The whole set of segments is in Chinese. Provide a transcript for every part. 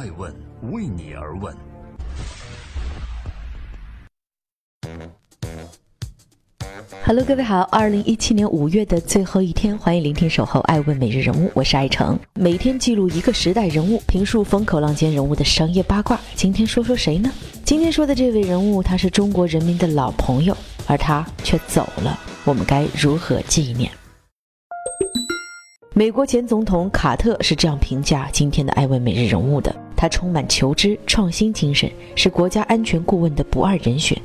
爱问为你而问。Hello，各位好，二零一七年五月的最后一天，欢迎聆听《守候爱问每日人物》，我是爱成，每天记录一个时代人物，评述风口浪尖人物的商业八卦。今天说说谁呢？今天说的这位人物，他是中国人民的老朋友，而他却走了，我们该如何纪念？美国前总统卡特是这样评价今天的爱问每日人物的。他充满求知创新精神，是国家安全顾问的不二人选。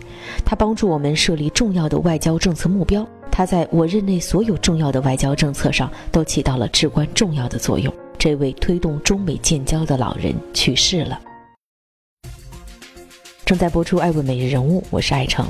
他帮助我们设立重要的外交政策目标。他在我任内所有重要的外交政策上都起到了至关重要的作用。这位推动中美建交的老人去世了。正在播出《爱问每日人物》，我是爱成。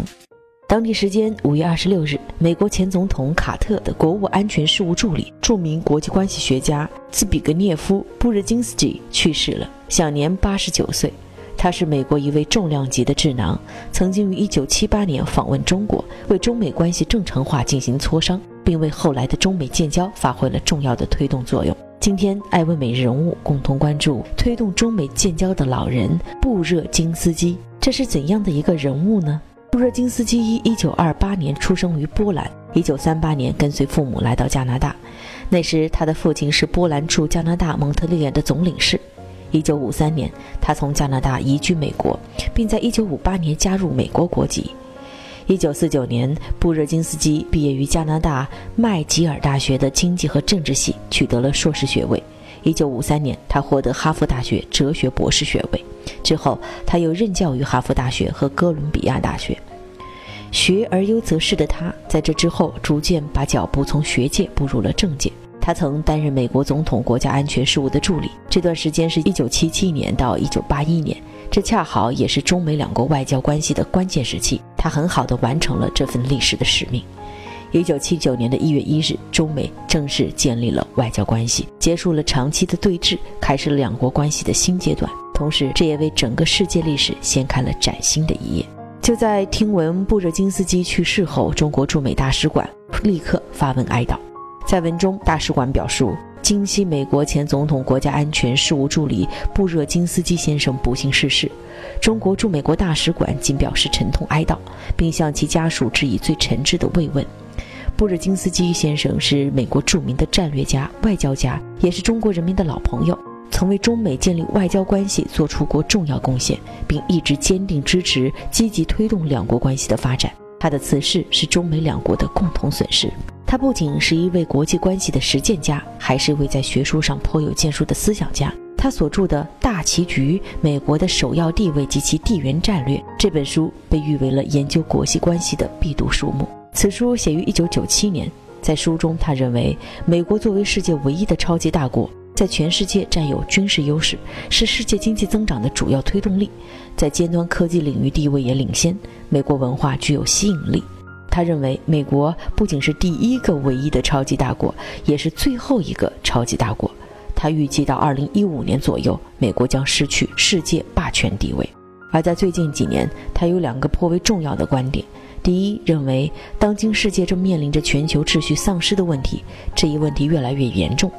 当地时间五月二十六日，美国前总统卡特的国务安全事务助理、著名国际关系学家兹比格涅夫·布热津斯基去世了，享年八十九岁。他是美国一位重量级的智囊，曾经于一九七八年访问中国，为中美关系正常化进行磋商，并为后来的中美建交发挥了重要的推动作用。今天，爱问每日人物共同关注推动中美建交的老人布热津斯基，这是怎样的一个人物呢？布热津斯基一一九二八年出生于波兰，一九三八年跟随父母来到加拿大。那时，他的父亲是波兰驻加拿大蒙特利尔的总领事。一九五三年，他从加拿大移居美国，并在一九五八年加入美国国籍。一九四九年，布热津斯基毕业于加拿大麦吉尔大学的经济和政治系，取得了硕士学位。一九五三年，他获得哈佛大学哲学博士学位。之后，他又任教于哈佛大学和哥伦比亚大学。学而优则仕的他，在这之后逐渐把脚步从学界步入了政界。他曾担任美国总统国家安全事务的助理，这段时间是一九七七年到一九八一年，这恰好也是中美两国外交关系的关键时期。他很好地完成了这份历史的使命。一九七九年的一月一日，中美正式建立了外交关系，结束了长期的对峙，开始了两国关系的新阶段。同时，这也为整个世界历史掀开了崭新的一页。就在听闻布热津斯基去世后，中国驻美大使馆立刻发文哀悼。在文中，大使馆表述：今夕美国前总统国家安全事务助理布热津斯基先生不幸逝世，中国驻美国大使馆仅表示沉痛哀悼，并向其家属致以最诚挚的慰问。布热津斯基先生是美国著名的战略家、外交家，也是中国人民的老朋友。曾为中美建立外交关系做出过重要贡献，并一直坚定支持、积极推动两国关系的发展。他的辞世是中美两国的共同损失。他不仅是一位国际关系的实践家，还是一位在学术上颇有建树的思想家。他所著的《大棋局：美国的首要地位及其地缘战略》这本书被誉为了研究国际关系的必读书目。此书写于1997年，在书中，他认为美国作为世界唯一的超级大国。在全世界占有军事优势，是世界经济增长的主要推动力，在尖端科技领域地位也领先。美国文化具有吸引力。他认为，美国不仅是第一个唯一的超级大国，也是最后一个超级大国。他预计到2015年左右，美国将失去世界霸权地位。而在最近几年，他有两个颇为重要的观点：第一，认为当今世界正面临着全球秩序丧失的问题，这一问题越来越严重。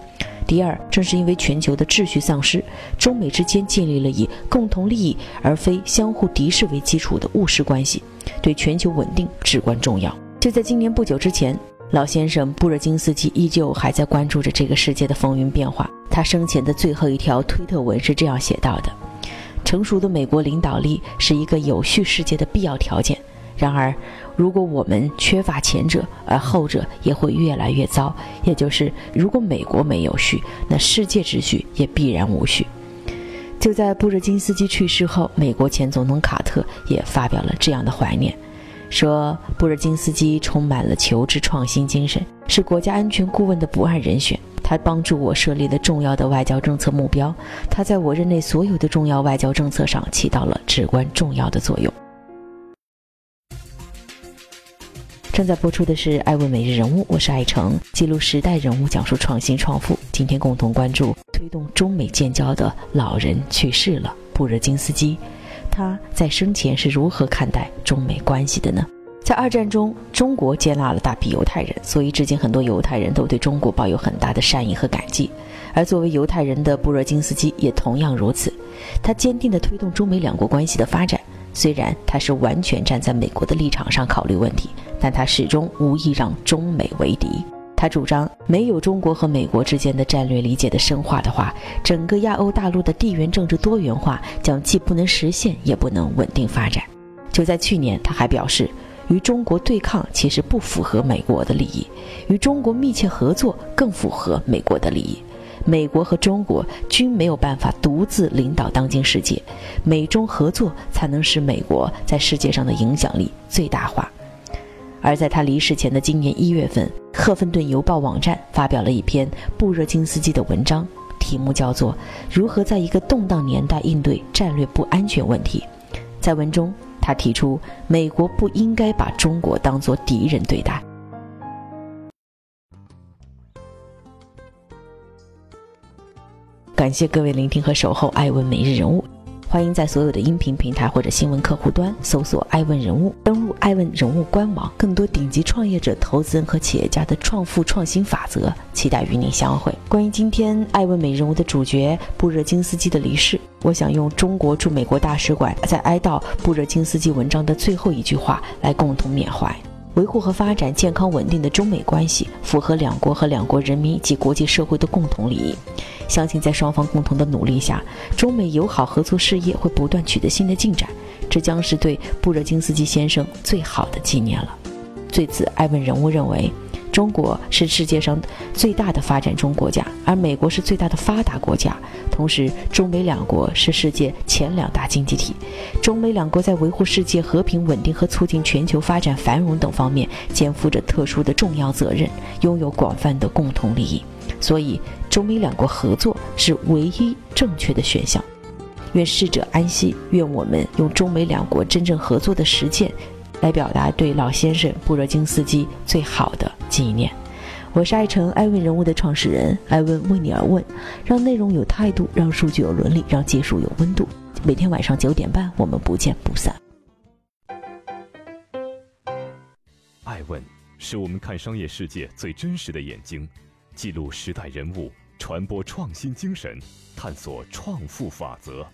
第二，正是因为全球的秩序丧失，中美之间建立了以共同利益而非相互敌视为基础的务实关系，对全球稳定至关重要。就在今年不久之前，老先生布热津斯基依旧还在关注着这个世界的风云变化。他生前的最后一条推特文是这样写到的：“成熟的美国领导力是一个有序世界的必要条件。”然而，如果我们缺乏前者，而后者也会越来越糟。也就是，如果美国没有序，那世界秩序也必然无序。就在布热津斯基去世后，美国前总统卡特也发表了这样的怀念，说布热津斯基充满了求知创新精神，是国家安全顾问的不二人选。他帮助我设立了重要的外交政策目标，他在我任内所有的重要外交政策上起到了至关重要的作用。正在播出的是《爱问每日人物》，我是爱成，记录时代人物，讲述创新创富。今天共同关注推动中美建交的老人去世了，布热津斯基。他在生前是如何看待中美关系的呢？在二战中，中国接纳了大批犹太人，所以至今很多犹太人都对中国抱有很大的善意和感激。而作为犹太人的布热津斯基也同样如此。他坚定地推动中美两国关系的发展，虽然他是完全站在美国的立场上考虑问题，但他始终无意让中美为敌。他主张，没有中国和美国之间的战略理解的深化的话，整个亚欧大陆的地缘政治多元化将既不能实现，也不能稳定发展。就在去年，他还表示，与中国对抗其实不符合美国的利益，与中国密切合作更符合美国的利益。美国和中国均没有办法独自领导当今世界，美中合作才能使美国在世界上的影响力最大化。而在他离世前的今年一月份，赫芬顿邮报网站发表了一篇布热津斯基的文章，题目叫做《如何在一个动荡年代应对战略不安全问题》。在文中，他提出美国不应该把中国当作敌人对待。感谢各位聆听和守候艾问每日人物。欢迎在所有的音频平台或者新闻客户端搜索“爱问人物”，登录“爱问人物”官网，更多顶级创业者、投资人和企业家的创富创新法则，期待与您相会。关于今天爱问美人物的主角布热津斯基的离世，我想用中国驻美国大使馆在哀悼布热津斯基文章的最后一句话来共同缅怀。维护和发展健康稳定的中美关系，符合两国和两国人民及国际社会的共同利益。相信在双方共同的努力下，中美友好合作事业会不断取得新的进展。这将是对布热津斯基先生最好的纪念了。对此，艾文人物认为。中国是世界上最大的发展中国家，而美国是最大的发达国家。同时，中美两国是世界前两大经济体。中美两国在维护世界和平稳定和促进全球发展繁荣等方面肩负着特殊的重要责任，拥有广泛的共同利益。所以，中美两国合作是唯一正确的选项。愿逝者安息。愿我们用中美两国真正合作的实践。来表达对老先生布热津斯基最好的纪念。我是爱成爱问人物的创始人，爱问为你而问，让内容有态度，让数据有伦理，让技术有温度。每天晚上九点半，我们不见不散。爱问是我们看商业世界最真实的眼睛，记录时代人物，传播创新精神，探索创富法则。